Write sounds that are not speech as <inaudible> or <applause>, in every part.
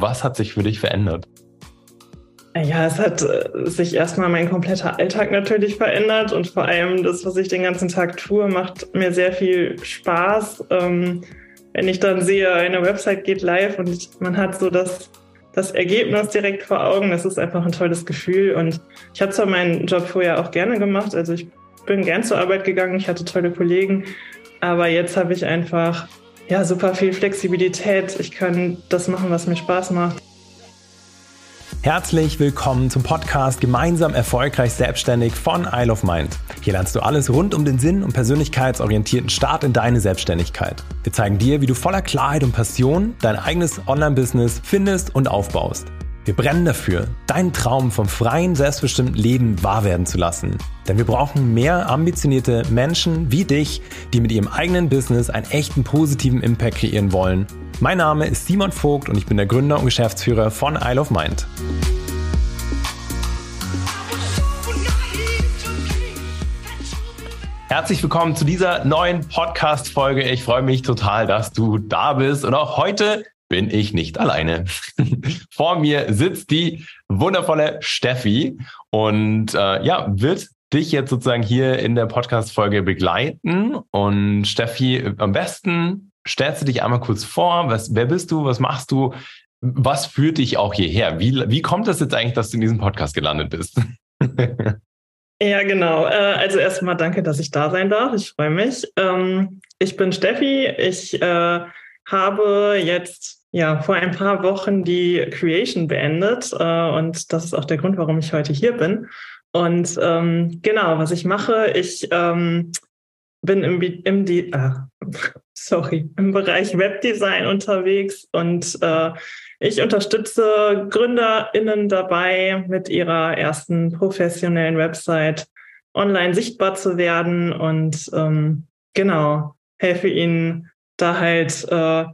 Was hat sich für dich verändert? Ja, es hat äh, sich erstmal mein kompletter Alltag natürlich verändert und vor allem das, was ich den ganzen Tag tue, macht mir sehr viel Spaß. Ähm, wenn ich dann sehe, eine Website geht live und man hat so das, das Ergebnis direkt vor Augen, das ist einfach ein tolles Gefühl. Und ich habe zwar meinen Job vorher auch gerne gemacht, also ich bin gern zur Arbeit gegangen, ich hatte tolle Kollegen, aber jetzt habe ich einfach ja super viel Flexibilität. Ich kann das machen, was mir Spaß macht. Herzlich willkommen zum Podcast Gemeinsam erfolgreich selbstständig von Isle of Mind. Hier lernst du alles rund um den Sinn und persönlichkeitsorientierten Start in deine Selbstständigkeit. Wir zeigen dir, wie du voller Klarheit und Passion dein eigenes Online-Business findest und aufbaust. Wir brennen dafür, deinen Traum vom freien, selbstbestimmten Leben wahr werden zu lassen. Denn wir brauchen mehr ambitionierte Menschen wie dich, die mit ihrem eigenen Business einen echten positiven Impact kreieren wollen mein Name ist Simon Vogt und ich bin der Gründer und Geschäftsführer von Isle of Mind. Herzlich willkommen zu dieser neuen Podcast-Folge. Ich freue mich total, dass du da bist. Und auch heute bin ich nicht alleine. <laughs> Vor mir sitzt die wundervolle Steffi und äh, ja, wird dich jetzt sozusagen hier in der Podcast-Folge begleiten. Und Steffi, am besten stellst du dich einmal kurz vor, was, wer bist du, was machst du, was führt dich auch hierher? Wie, wie kommt es jetzt eigentlich, dass du in diesem Podcast gelandet bist? <laughs> ja, genau. Äh, also erstmal danke, dass ich da sein darf. Ich freue mich. Ähm, ich bin Steffi. Ich äh, habe jetzt ja vor ein paar Wochen die Creation beendet äh, und das ist auch der Grund, warum ich heute hier bin. Und ähm, genau, was ich mache, ich ähm, bin im, im, äh, <laughs> sorry, im Bereich Webdesign unterwegs und äh, ich unterstütze GründerInnen dabei, mit ihrer ersten professionellen Website online sichtbar zu werden und ähm, genau, helfe ihnen da halt äh,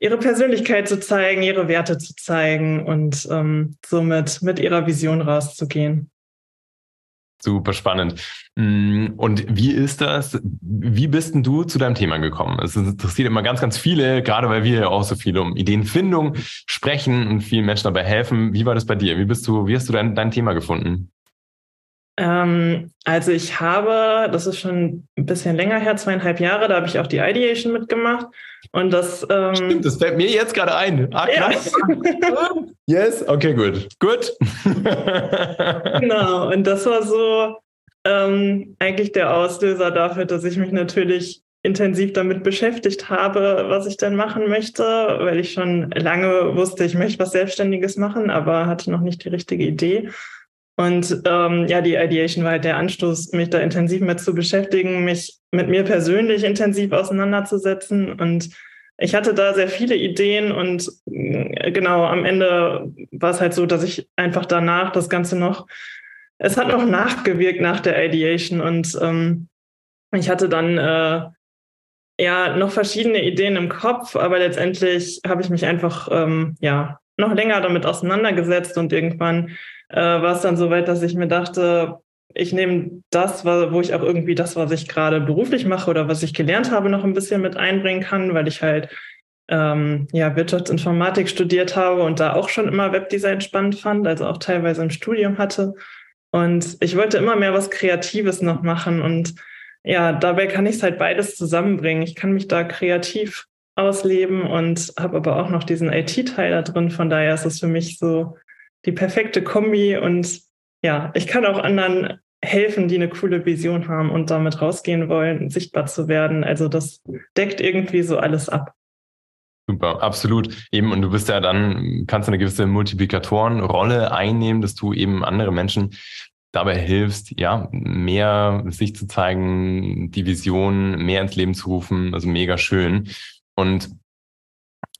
ihre Persönlichkeit zu zeigen, ihre Werte zu zeigen und ähm, somit mit ihrer Vision rauszugehen. Super spannend. Mm, und wie ist das? Wie bist denn du zu deinem Thema gekommen? Es interessiert immer ganz, ganz viele, gerade weil wir ja auch so viel um Ideenfindung sprechen und vielen Menschen dabei helfen. Wie war das bei dir? Wie bist du, wie hast du dein, dein Thema gefunden? Ähm, also ich habe, das ist schon ein bisschen länger her, zweieinhalb Jahre, da habe ich auch die Ideation mitgemacht. Und das ähm, Stimmt, das fällt mir jetzt gerade ein. Ah, krass. Ja. <laughs> yes, okay, gut. Gut. genau, und das war so ähm, eigentlich der Auslöser dafür, dass ich mich natürlich intensiv damit beschäftigt habe, was ich denn machen möchte, weil ich schon lange wusste, ich möchte was Selbstständiges machen, aber hatte noch nicht die richtige Idee. Und ähm, ja, die Ideation war halt der Anstoß, mich da intensiv mit zu beschäftigen, mich mit mir persönlich intensiv auseinanderzusetzen. Und ich hatte da sehr viele Ideen und äh, genau am Ende war es halt so, dass ich einfach danach das Ganze noch, es hat noch nachgewirkt nach der Ideation und ähm, ich hatte dann äh, ja noch verschiedene Ideen im Kopf, aber letztendlich habe ich mich einfach ähm, ja noch länger damit auseinandergesetzt und irgendwann äh, war es dann so weit, dass ich mir dachte, ich nehme das, wo ich auch irgendwie das, was ich gerade beruflich mache oder was ich gelernt habe, noch ein bisschen mit einbringen kann, weil ich halt ähm, ja, Wirtschaftsinformatik studiert habe und da auch schon immer Webdesign spannend fand, also auch teilweise im Studium hatte. Und ich wollte immer mehr was Kreatives noch machen. Und ja, dabei kann ich es halt beides zusammenbringen. Ich kann mich da kreativ ausleben und habe aber auch noch diesen IT-Teil da drin. Von daher ist es für mich so die perfekte Kombi und ja, ich kann auch anderen helfen, die eine coole Vision haben und damit rausgehen wollen, sichtbar zu werden. Also das deckt irgendwie so alles ab. Super, absolut. Eben, und du bist ja dann, kannst eine gewisse Multiplikatorenrolle einnehmen, dass du eben andere Menschen dabei hilfst, ja, mehr sich zu zeigen, die Vision mehr ins Leben zu rufen. Also mega schön. Und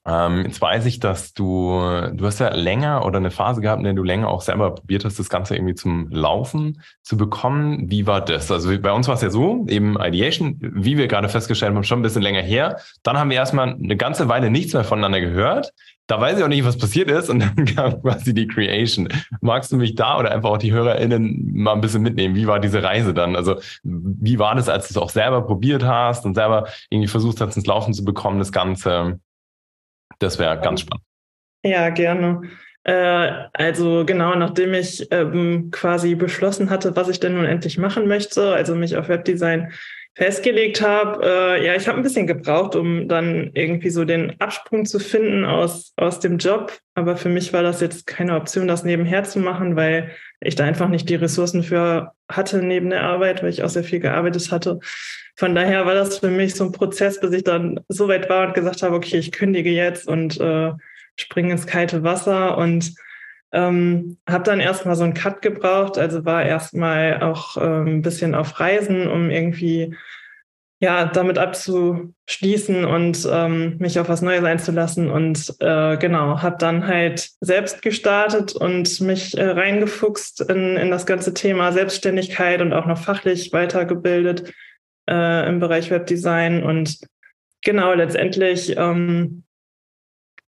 ähm, jetzt weiß ich, dass du, du hast ja länger oder eine Phase gehabt, in der du länger auch selber probiert hast, das Ganze irgendwie zum Laufen zu bekommen. Wie war das? Also bei uns war es ja so, eben Ideation, wie wir gerade festgestellt haben, schon ein bisschen länger her. Dann haben wir erstmal eine ganze Weile nichts mehr voneinander gehört. Da weiß ich auch nicht, was passiert ist und dann <laughs> kam quasi die Creation. Magst du mich da oder einfach auch die HörerInnen mal ein bisschen mitnehmen? Wie war diese Reise dann? Also wie war das, als du es auch selber probiert hast und selber irgendwie versucht hast, ins Laufen zu bekommen, das Ganze? Das wäre ganz spannend. Ja, gerne. Äh, also genau, nachdem ich ähm, quasi beschlossen hatte, was ich denn nun endlich machen möchte, also mich auf Webdesign festgelegt habe, äh, ja, ich habe ein bisschen gebraucht, um dann irgendwie so den Absprung zu finden aus, aus dem Job. Aber für mich war das jetzt keine Option, das nebenher zu machen, weil ich da einfach nicht die Ressourcen für hatte neben der Arbeit, weil ich auch sehr viel gearbeitet hatte. Von daher war das für mich so ein Prozess, bis ich dann so weit war und gesagt habe, okay, ich kündige jetzt und äh, springe ins kalte Wasser und ähm, habe dann erstmal so einen Cut gebraucht, also war erstmal auch ähm, ein bisschen auf Reisen, um irgendwie ja damit abzuschließen und ähm, mich auf was Neues einzulassen. Und äh, genau habe dann halt selbst gestartet und mich äh, reingefuchst in, in das ganze Thema Selbstständigkeit und auch noch fachlich weitergebildet äh, im Bereich Webdesign und genau letztendlich ähm,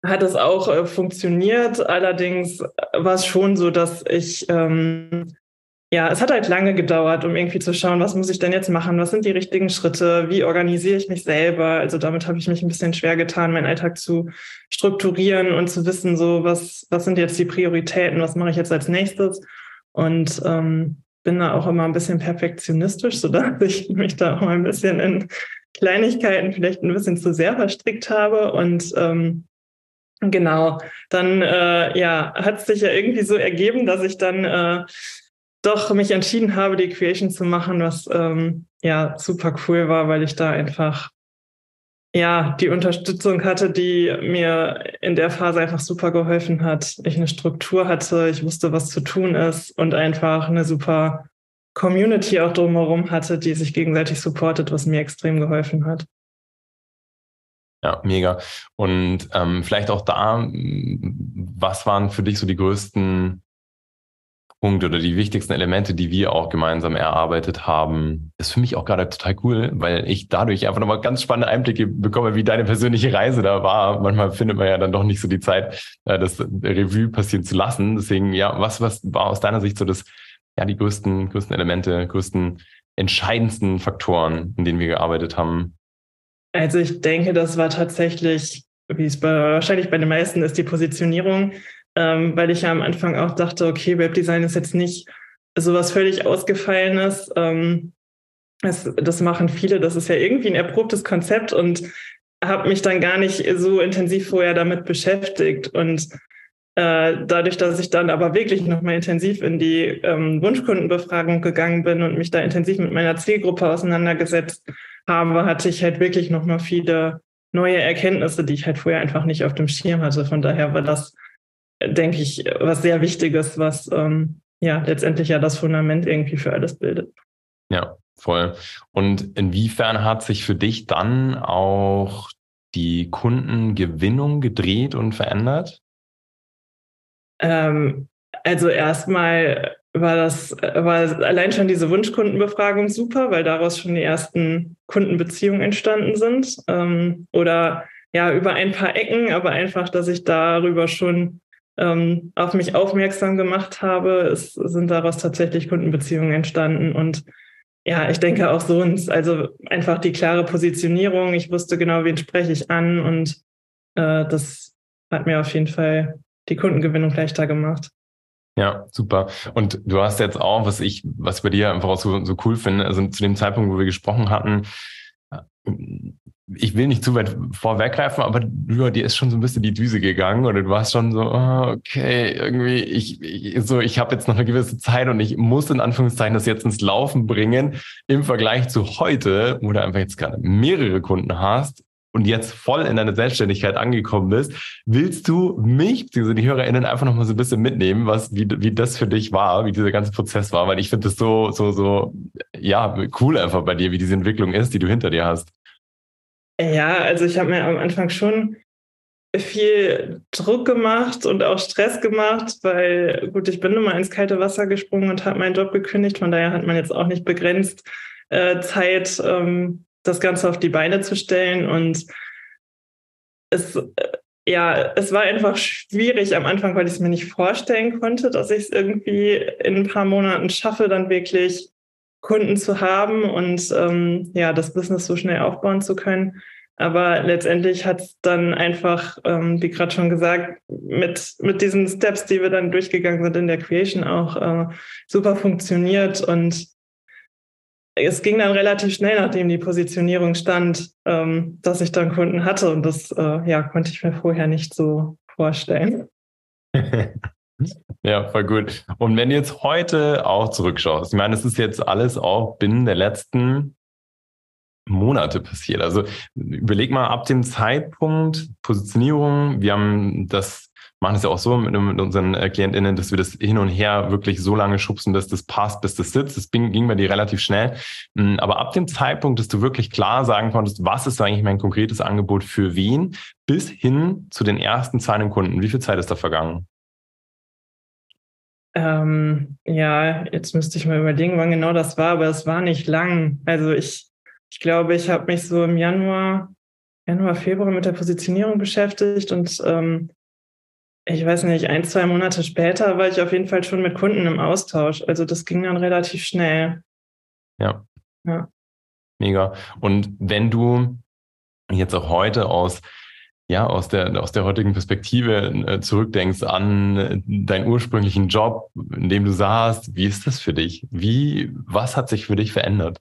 hat es auch äh, funktioniert. Allerdings war es schon so, dass ich, ähm, ja, es hat halt lange gedauert, um irgendwie zu schauen, was muss ich denn jetzt machen? Was sind die richtigen Schritte? Wie organisiere ich mich selber? Also damit habe ich mich ein bisschen schwer getan, meinen Alltag zu strukturieren und zu wissen, so was, was sind jetzt die Prioritäten? Was mache ich jetzt als nächstes? Und ähm, bin da auch immer ein bisschen perfektionistisch, sodass ich mich da auch ein bisschen in Kleinigkeiten vielleicht ein bisschen zu sehr verstrickt habe. Und ähm, Genau, dann äh, ja, hat es sich ja irgendwie so ergeben, dass ich dann äh, doch mich entschieden habe, die Creation zu machen, was ähm, ja super cool war, weil ich da einfach ja die Unterstützung hatte, die mir in der Phase einfach super geholfen hat. Ich eine Struktur hatte, ich wusste, was zu tun ist und einfach eine super Community auch drumherum hatte, die sich gegenseitig supportet, was mir extrem geholfen hat. Ja, mega. Und ähm, vielleicht auch da, was waren für dich so die größten Punkte oder die wichtigsten Elemente, die wir auch gemeinsam erarbeitet haben? Ist für mich auch gerade total cool, weil ich dadurch einfach nochmal ganz spannende Einblicke bekomme, wie deine persönliche Reise da war. Manchmal findet man ja dann doch nicht so die Zeit, äh, das Revue passieren zu lassen. Deswegen, ja, was, was war aus deiner Sicht so das, ja, die größten, größten Elemente, größten, entscheidendsten Faktoren, in denen wir gearbeitet haben? Also ich denke, das war tatsächlich, wie es bei, wahrscheinlich bei den meisten ist, die Positionierung, ähm, weil ich ja am Anfang auch dachte, okay, Webdesign ist jetzt nicht sowas völlig Ausgefallenes. Ähm, das, das machen viele, das ist ja irgendwie ein erprobtes Konzept und habe mich dann gar nicht so intensiv vorher damit beschäftigt. Und äh, dadurch, dass ich dann aber wirklich nochmal intensiv in die ähm, Wunschkundenbefragung gegangen bin und mich da intensiv mit meiner Zielgruppe auseinandergesetzt habe, hatte ich halt wirklich nochmal viele neue Erkenntnisse, die ich halt vorher einfach nicht auf dem Schirm hatte. Von daher war das, denke ich, was sehr Wichtiges, was ähm, ja letztendlich ja das Fundament irgendwie für alles bildet. Ja, voll. Und inwiefern hat sich für dich dann auch die Kundengewinnung gedreht und verändert? Ähm, also erstmal war das, war allein schon diese Wunschkundenbefragung super, weil daraus schon die ersten Kundenbeziehungen entstanden sind. Ähm, oder ja, über ein paar Ecken, aber einfach, dass ich darüber schon ähm, auf mich aufmerksam gemacht habe, es sind daraus tatsächlich Kundenbeziehungen entstanden. Und ja, ich denke auch sonst, also einfach die klare Positionierung. Ich wusste genau, wen spreche ich an und äh, das hat mir auf jeden Fall die Kundengewinnung leichter gemacht. Ja, super. Und du hast jetzt auch, was ich, was bei dir einfach auch so, so cool finde, also zu dem Zeitpunkt, wo wir gesprochen hatten, ich will nicht zu weit vorweggreifen, aber über dir ist schon so ein bisschen die Düse gegangen oder du warst schon so, oh, okay, irgendwie, ich, ich so, ich habe jetzt noch eine gewisse Zeit und ich muss in Anführungszeichen das jetzt ins Laufen bringen im Vergleich zu heute, wo du einfach jetzt gerade mehrere Kunden hast und jetzt voll in deiner Selbstständigkeit angekommen bist, willst du mich, beziehungsweise die HörerInnen einfach noch mal so ein bisschen mitnehmen, was, wie, wie das für dich war, wie dieser ganze Prozess war, weil ich finde das so, so, so, ja, cool einfach bei dir, wie diese Entwicklung ist, die du hinter dir hast. Ja, also ich habe mir am Anfang schon viel Druck gemacht und auch Stress gemacht, weil gut, ich bin nun mal ins kalte Wasser gesprungen und habe meinen Job gekündigt. Von daher hat man jetzt auch nicht begrenzt äh, Zeit, ähm, das Ganze auf die Beine zu stellen. Und es, äh, ja, es war einfach schwierig am Anfang, weil ich es mir nicht vorstellen konnte, dass ich es irgendwie in ein paar Monaten schaffe, dann wirklich Kunden zu haben und ähm, ja, das Business so schnell aufbauen zu können. Aber letztendlich hat es dann einfach, ähm, wie gerade schon gesagt, mit, mit diesen Steps, die wir dann durchgegangen sind in der Creation auch äh, super funktioniert. Und es ging dann relativ schnell, nachdem die Positionierung stand, ähm, dass ich dann Kunden hatte. Und das äh, ja, konnte ich mir vorher nicht so vorstellen. <laughs> Ja, voll gut. Und wenn du jetzt heute auch zurückschaust, ich meine, es ist jetzt alles auch binnen der letzten Monate passiert. Also überleg mal ab dem Zeitpunkt Positionierung. Wir haben das, machen es ja auch so mit, mit, unseren äh, KlientInnen, dass wir das hin und her wirklich so lange schubsen, bis das passt, bis das sitzt. Das ging, ging bei dir relativ schnell. Mm, aber ab dem Zeitpunkt, dass du wirklich klar sagen konntest, was ist eigentlich mein konkretes Angebot für wen, bis hin zu den ersten Zahlen Kunden. Wie viel Zeit ist da vergangen? Ähm, ja, jetzt müsste ich mal überlegen, wann genau das war, aber es war nicht lang. Also ich ich glaube, ich habe mich so im Januar, Januar, Februar mit der Positionierung beschäftigt und ähm, ich weiß nicht, ein, zwei Monate später war ich auf jeden Fall schon mit Kunden im Austausch. Also das ging dann relativ schnell. Ja. Ja. Mega. Und wenn du jetzt auch heute aus ja, aus der, aus der heutigen Perspektive äh, zurückdenkst an äh, deinen ursprünglichen Job, in dem du saßt, wie ist das für dich? Wie, was hat sich für dich verändert?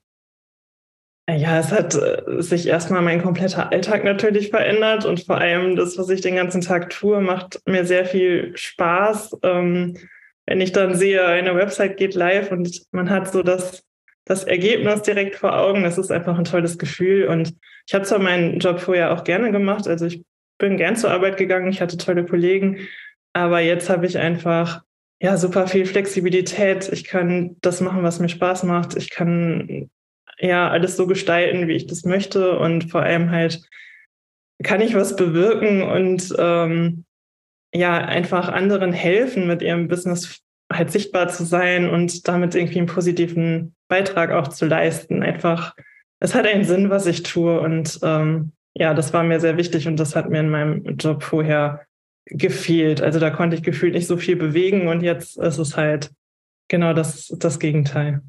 Ja, es hat äh, sich erstmal mein kompletter Alltag natürlich verändert und vor allem das, was ich den ganzen Tag tue, macht mir sehr viel Spaß. Ähm, wenn ich dann sehe, eine Website geht live und man hat so das, das Ergebnis direkt vor Augen, das ist einfach ein tolles Gefühl. Und ich habe zwar meinen Job vorher auch gerne gemacht, also ich bin gern zur Arbeit gegangen, ich hatte tolle Kollegen, aber jetzt habe ich einfach ja super viel Flexibilität. Ich kann das machen, was mir Spaß macht. Ich kann ja alles so gestalten, wie ich das möchte und vor allem halt kann ich was bewirken und ähm, ja einfach anderen helfen, mit ihrem Business halt sichtbar zu sein und damit irgendwie einen positiven Beitrag auch zu leisten. Einfach, es hat einen Sinn, was ich tue und ähm, ja, das war mir sehr wichtig und das hat mir in meinem Job vorher gefehlt. Also da konnte ich gefühlt nicht so viel bewegen und jetzt ist es halt genau das, das Gegenteil.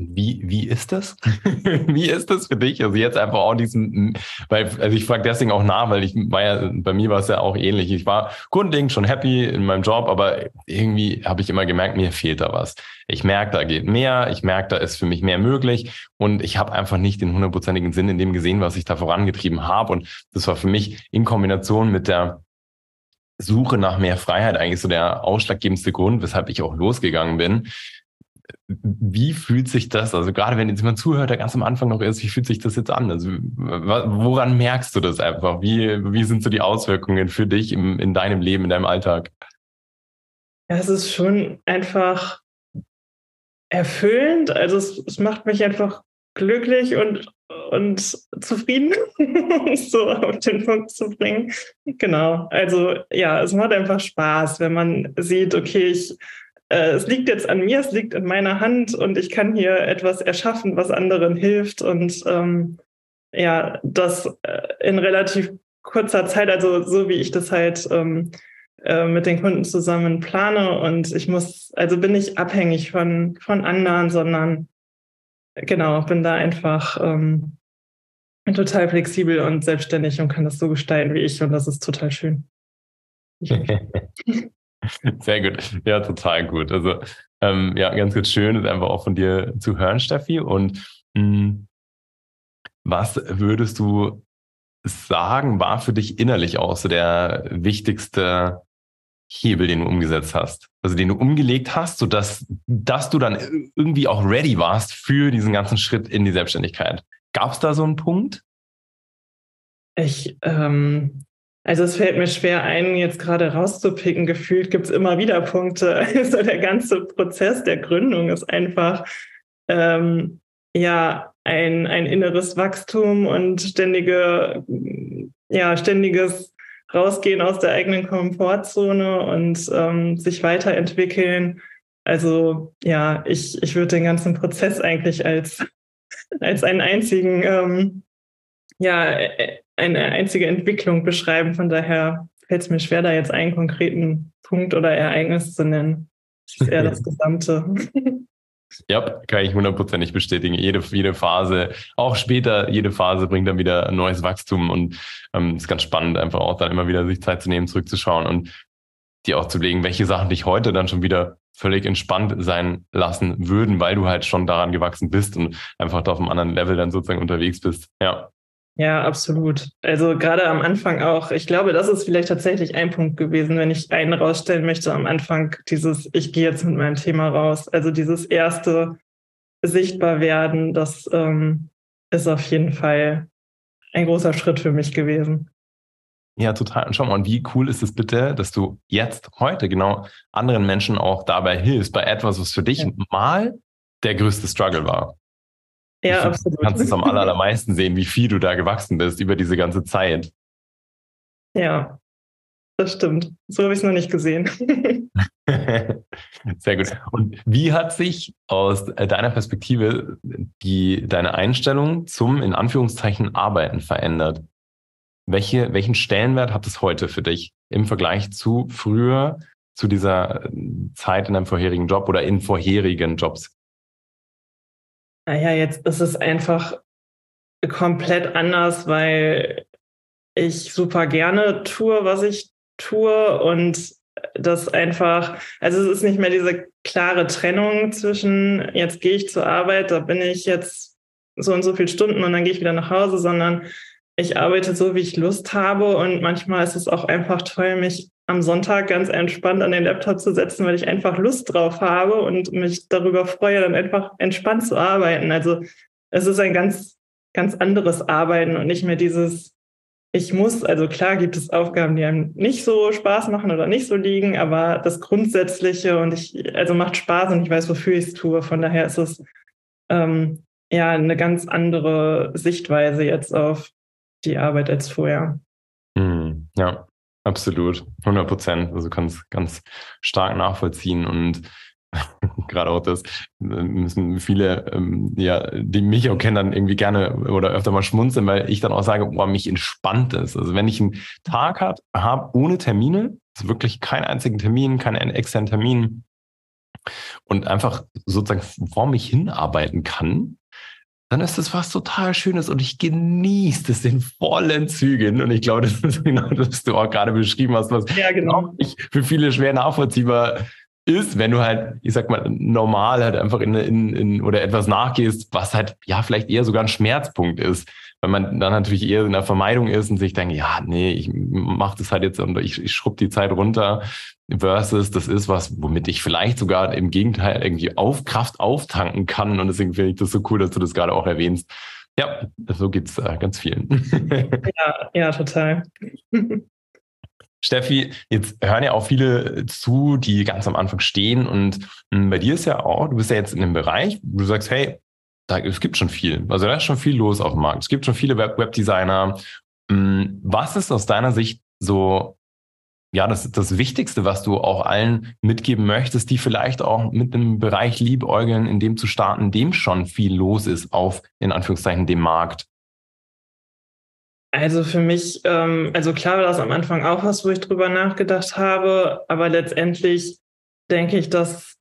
Wie, wie ist das? <laughs> wie ist das für dich? Also jetzt einfach auch diesen, weil, also ich frage deswegen auch nach, weil ich war ja, bei mir war es ja auch ähnlich. Ich war grundlegend schon happy in meinem Job, aber irgendwie habe ich immer gemerkt, mir fehlt da was. Ich merke, da geht mehr, ich merke, da ist für mich mehr möglich und ich habe einfach nicht den hundertprozentigen Sinn in dem gesehen, was ich da vorangetrieben habe. Und das war für mich in Kombination mit der Suche nach mehr Freiheit eigentlich so der ausschlaggebendste Grund, weshalb ich auch losgegangen bin wie fühlt sich das, also gerade wenn jetzt jemand zuhört, der ganz am Anfang noch ist, wie fühlt sich das jetzt an? Also woran merkst du das einfach? Wie, wie sind so die Auswirkungen für dich im, in deinem Leben, in deinem Alltag? Ja, es ist schon einfach erfüllend. Also es, es macht mich einfach glücklich und, und zufrieden, <laughs> so auf den Punkt zu bringen. Genau. Also ja, es macht einfach Spaß, wenn man sieht, okay, ich es liegt jetzt an mir, es liegt in meiner Hand und ich kann hier etwas erschaffen, was anderen hilft. Und ähm, ja, das äh, in relativ kurzer Zeit, also so wie ich das halt ähm, äh, mit den Kunden zusammen plane. Und ich muss, also bin ich abhängig von, von anderen, sondern genau, bin da einfach ähm, total flexibel und selbstständig und kann das so gestalten wie ich. Und das ist total schön. <laughs> <laughs> <laughs> Sehr gut. Ja, total gut. Also ähm, ja, ganz, ganz schön ist einfach auch von dir zu hören, Steffi. Und mh, hm, was würdest du sagen, war für dich innerlich auch so der wichtigste Hebel, den du umgesetzt hast? Also den du umgelegt hast, sodass dass du dann irgendwie auch ready warst für diesen ganzen Schritt in die Selbstständigkeit. Gab es da so einen Punkt? Ich, ähm, also es fällt mir schwer ein, jetzt gerade rauszupicken. Gefühlt gibt es immer wieder Punkte. <laughs> Also der ganze Prozess der Gründung ist einfach ähm, ja ein, ein inneres Wachstum und ständige, ja, ständiges Rausgehen aus der eigenen Komfortzone und ähm, sich weiterentwickeln. Also ja, ich, ich würde den ganzen Prozess eigentlich als, als einen einzigen ähm, ja, eine einzige Entwicklung beschreiben. Von daher fällt es mir schwer, da jetzt einen konkreten Punkt oder Ereignis zu nennen. Es ist eher das <laughs> Gesamte. Ja, kann ich hundertprozentig bestätigen. Jede, jede Phase, auch später, jede Phase bringt dann wieder ein neues Wachstum und ähm, ist ganz spannend, einfach auch dann immer wieder sich Zeit zu nehmen, zurückzuschauen und dir auch zu legen, welche Sachen dich heute dann schon wieder völlig entspannt sein lassen würden, weil du halt schon daran gewachsen bist und einfach da auf einem anderen Level dann sozusagen unterwegs bist. Ja. Ja, absolut. Also gerade am Anfang auch. Ich glaube, das ist vielleicht tatsächlich ein Punkt gewesen, wenn ich einen rausstellen möchte am Anfang, dieses, ich gehe jetzt mit meinem Thema raus. Also dieses erste sichtbar werden, das ähm, ist auf jeden Fall ein großer Schritt für mich gewesen. Ja, total. Und schau mal, und wie cool ist es bitte, dass du jetzt heute genau anderen Menschen auch dabei hilfst, bei etwas, was für dich ja. mal der größte Struggle war. Ja, absolut. Du kannst es am allermeisten sehen, wie viel du da gewachsen bist über diese ganze Zeit. Ja, das stimmt. So habe ich es noch nicht gesehen. <laughs> Sehr gut. Und wie hat sich aus deiner Perspektive die, deine Einstellung zum, in Anführungszeichen, Arbeiten verändert? Welche, welchen Stellenwert hat es heute für dich im Vergleich zu früher, zu dieser äh, Zeit in deinem vorherigen Job oder in vorherigen Jobs? Naja, jetzt ist es einfach komplett anders, weil ich super gerne tue, was ich tue und das einfach, also es ist nicht mehr diese klare Trennung zwischen jetzt gehe ich zur Arbeit, da bin ich jetzt so und so viele Stunden und dann gehe ich wieder nach Hause, sondern ich arbeite so, wie ich Lust habe und manchmal ist es auch einfach toll, mich am Sonntag ganz entspannt an den Laptop zu setzen, weil ich einfach Lust drauf habe und mich darüber freue, dann einfach entspannt zu arbeiten. Also es ist ein ganz, ganz anderes Arbeiten und nicht mehr dieses, ich muss, also klar gibt es Aufgaben, die einem nicht so Spaß machen oder nicht so liegen, aber das Grundsätzliche und ich, also macht Spaß und ich weiß, wofür ich es tue. Von daher ist es ähm, ja eine ganz andere Sichtweise jetzt auf die Arbeit als vorher. Hm, ja, absolut. 100 Prozent. Also es ganz stark nachvollziehen und <laughs> gerade auch das müssen viele, ähm, ja, die mich auch kennen, dann irgendwie gerne oder öfter mal schmunzeln, weil ich dann auch sage, boah, mich entspannt es. Also wenn ich einen Tag habe ohne Termine, also wirklich keinen einzigen Termin, keinen externen Termin und einfach sozusagen vor mich hinarbeiten kann, dann ist das was total Schönes und ich genieße das in vollen Zügen. Und ich glaube, <laughs> das ist genau das, was du auch gerade beschrieben hast, was ja, genau. für viele schwer nachvollziehbar ist, wenn du halt, ich sag mal, normal halt einfach in, in, in oder etwas nachgehst, was halt ja vielleicht eher sogar ein Schmerzpunkt ist wenn man dann natürlich eher in der Vermeidung ist und sich denkt, ja, nee, ich mache das halt jetzt und ich, ich schrubb die Zeit runter, versus das ist was, womit ich vielleicht sogar im Gegenteil irgendwie auf Kraft auftanken kann. Und deswegen finde ich das so cool, dass du das gerade auch erwähnst. Ja, so geht's äh, ganz vielen. ja, ja, total. <laughs> Steffi, jetzt hören ja auch viele zu, die ganz am Anfang stehen und hm, bei dir ist ja auch, du bist ja jetzt in dem Bereich, wo du sagst, hey, da, es gibt schon viel. Also da ist schon viel los auf dem Markt. Es gibt schon viele Web Webdesigner. Hm, was ist aus deiner Sicht so, ja, das, das Wichtigste, was du auch allen mitgeben möchtest, die vielleicht auch mit einem Bereich liebäugeln, in dem zu starten, dem schon viel los ist auf, in Anführungszeichen, dem Markt? Also für mich, ähm, also klar war das am Anfang auch was, wo ich drüber nachgedacht habe, aber letztendlich denke ich, dass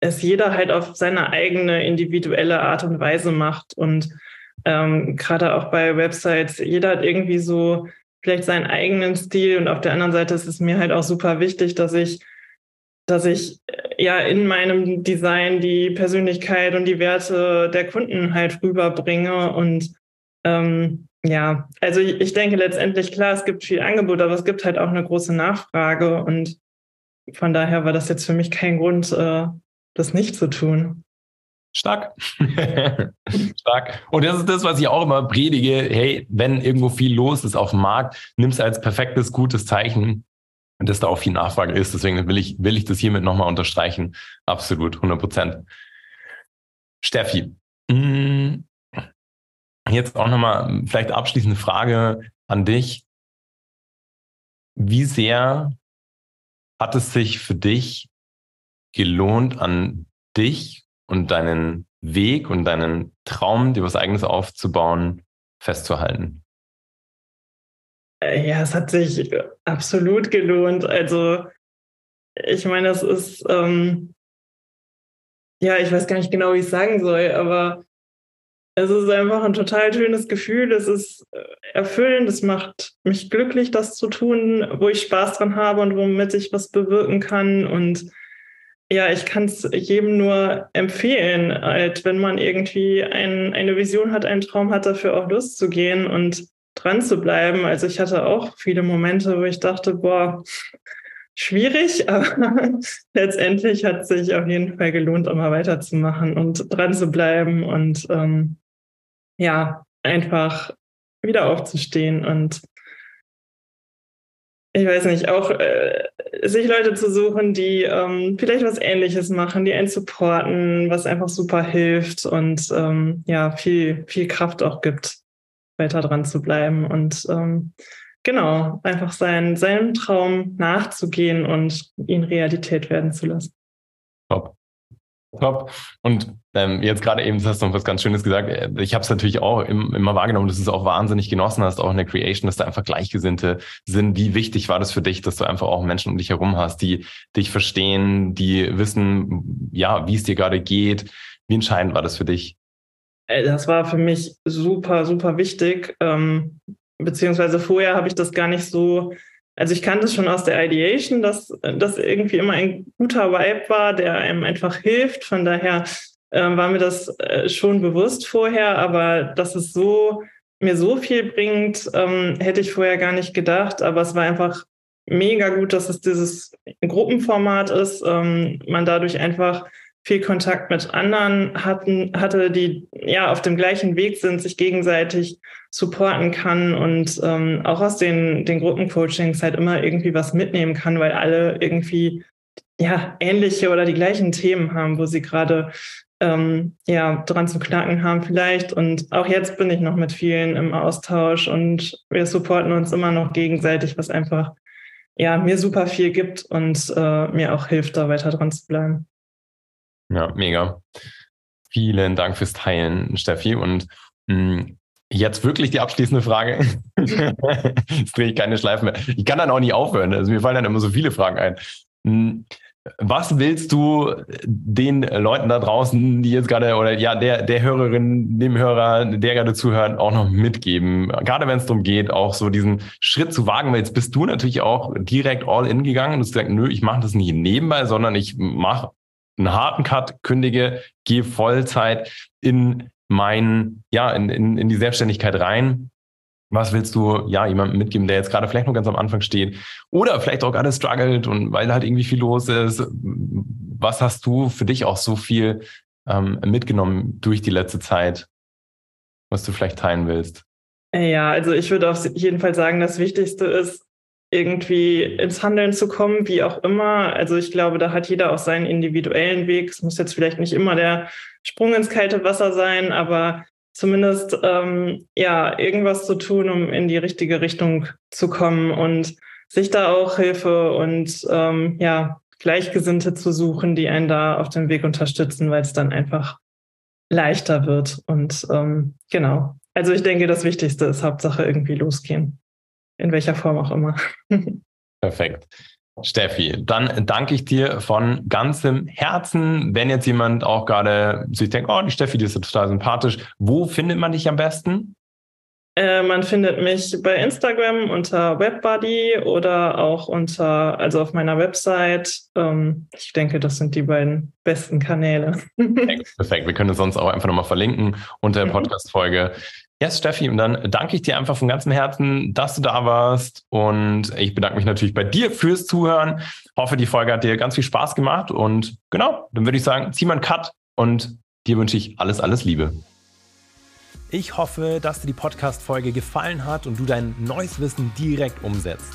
es jeder halt auf seine eigene individuelle Art und Weise macht. Und ähm, gerade auch bei Websites, jeder hat irgendwie so vielleicht seinen eigenen Stil. Und auf der anderen Seite ist es mir halt auch super wichtig, dass ich, dass ich äh, ja in meinem Design die Persönlichkeit und die Werte der Kunden halt rüberbringe. Und ähm, ja, also ich, denke letztendlich, klar, es gibt viel Angebot, aber es gibt halt auch eine große Nachfrage. Und von daher war das jetzt für mich kein Grund, äh, das nicht zu tun. Stark. <laughs> Stark. Und das ist das, was ich auch immer predige. Hey, wenn irgendwo viel los ist auf dem Markt, nimm es als perfektes, gutes Zeichen, dass da auch viel Nachfrage ist. Deswegen will ich, will ich das hiermit nochmal unterstreichen. Absolut, 100 Prozent. Steffi, mm, jetzt auch nochmal vielleicht abschließende Frage an dich. Wie sehr hat es sich für dich gelohnt, an dich und deinen Weg und deinen Traum, dir was eigenes aufzubauen, festzuhalten? Äh, ja, es hat sich absolut gelohnt. Also ich meine, es ist, ähm, ja, ich weiß gar nicht genau, wie ich es sagen soll, aber es ist einfach ein total schönes Gefühl. Es ist äh, erfüllend. Es macht mich glücklich, das zu tun, wo ich Spaß dran habe und womit ich was bewirken kann. Und ja, ich kann es jedem nur empfehlen, halt, wenn man irgendwie ein, eine Vision hat, einen Traum hat, dafür auch Lust zu gehen und dran zu bleiben. Also ich hatte auch viele Momente, wo ich dachte, boah, schwierig, <laughs> aber letztendlich hat es sich auf jeden Fall gelohnt, immer weiterzumachen und dran zu bleiben und ähm, ja, einfach wieder aufzustehen und ich weiß nicht, auch äh, sich Leute zu suchen, die ähm, vielleicht was Ähnliches machen, die einen supporten, was einfach super hilft und ähm, ja, viel, viel Kraft auch gibt, weiter dran zu bleiben und ähm, genau, einfach sein, seinem Traum nachzugehen und ihn Realität werden zu lassen. Top. Top. Und ähm, jetzt gerade eben hast du noch was ganz Schönes gesagt. Äh, ich habe es natürlich auch im, immer wahrgenommen, dass du es auch wahnsinnig genossen hast, auch in der Creation, dass da einfach Gleichgesinnte sind. Wie wichtig war das für dich, dass du einfach auch Menschen um dich herum hast, die dich verstehen, die wissen, ja, wie es dir gerade geht? Wie entscheidend war das für dich? Äh, das war für mich super, super wichtig. Ähm, beziehungsweise vorher habe ich das gar nicht so also ich kannte es schon aus der Ideation, dass das irgendwie immer ein guter Vibe war, der einem einfach hilft. Von daher äh, war mir das äh, schon bewusst vorher, aber dass es so mir so viel bringt, ähm, hätte ich vorher gar nicht gedacht. Aber es war einfach mega gut, dass es dieses Gruppenformat ist. Ähm, man dadurch einfach viel Kontakt mit anderen hatten, hatte, die ja auf dem gleichen Weg sind, sich gegenseitig supporten kann und ähm, auch aus den, den Gruppencoachings halt immer irgendwie was mitnehmen kann, weil alle irgendwie ja ähnliche oder die gleichen Themen haben, wo sie gerade ähm, ja dran zu knacken haben vielleicht. Und auch jetzt bin ich noch mit vielen im Austausch und wir supporten uns immer noch gegenseitig, was einfach ja mir super viel gibt und äh, mir auch hilft, da weiter dran zu bleiben. Ja, mega. Vielen Dank fürs Teilen, Steffi. Und mh, mm, jetzt wirklich die abschließende Frage. <laughs> jetzt drehe ich keine Schleifen mehr. Ich kann dann auch nicht aufhören. Also mir fallen dann immer so viele Fragen ein. Mm, was willst du den Leuten da draußen, die jetzt gerade oder ja, der, der Hörerin, dem Hörer, der gerade zuhört, auch noch mitgeben? Gerade wenn es darum geht, auch so diesen Schritt zu wagen, weil jetzt bist du natürlich auch direkt all in gegangen und hast gesagt, nö, ich mache das nicht nebenbei, sondern ich mache einen harten Cut, kündige, gehe Vollzeit in mein, ja, in, in, in die Selbstständigkeit rein. Was willst du ja jemandem mitgeben, der jetzt gerade vielleicht noch ganz am Anfang steht oder vielleicht auch gerade struggelt und weil halt irgendwie viel los ist? Was hast du für dich auch so viel ähm, mitgenommen durch die letzte Zeit, was du vielleicht teilen willst? Ja, also ich würde auf jeden Fall sagen, das Wichtigste ist, irgendwie ins Handeln zu kommen, wie auch immer. Also ich glaube, da hat jeder auch seinen individuellen Weg. Es muss jetzt vielleicht nicht immer der Sprung ins kalte Wasser sein, aber zumindest ähm, ja irgendwas zu tun, um in die richtige Richtung zu kommen und sich da auch Hilfe und ähm, ja Gleichgesinnte zu suchen, die einen da auf dem Weg unterstützen, weil es dann einfach leichter wird. Und ähm, genau. Also ich denke, das Wichtigste ist Hauptsache irgendwie losgehen in welcher Form auch immer. Perfekt. Steffi, dann danke ich dir von ganzem Herzen. Wenn jetzt jemand auch gerade sich denkt, oh, die Steffi, die ist total sympathisch, wo findet man dich am besten? Äh, man findet mich bei Instagram unter WebBuddy oder auch unter, also auf meiner Website. Ähm, ich denke, das sind die beiden besten Kanäle. <laughs> Perfekt, perfekt. Wir können es sonst auch einfach nochmal verlinken unter der mhm. Podcast-Folge. Yes, Steffi, und dann danke ich dir einfach von ganzem Herzen, dass du da warst. Und ich bedanke mich natürlich bei dir fürs Zuhören. Hoffe, die Folge hat dir ganz viel Spaß gemacht. Und genau, dann würde ich sagen, zieh mal einen Cut und dir wünsche ich alles, alles Liebe. Ich hoffe, dass dir die Podcast-Folge gefallen hat und du dein neues Wissen direkt umsetzt.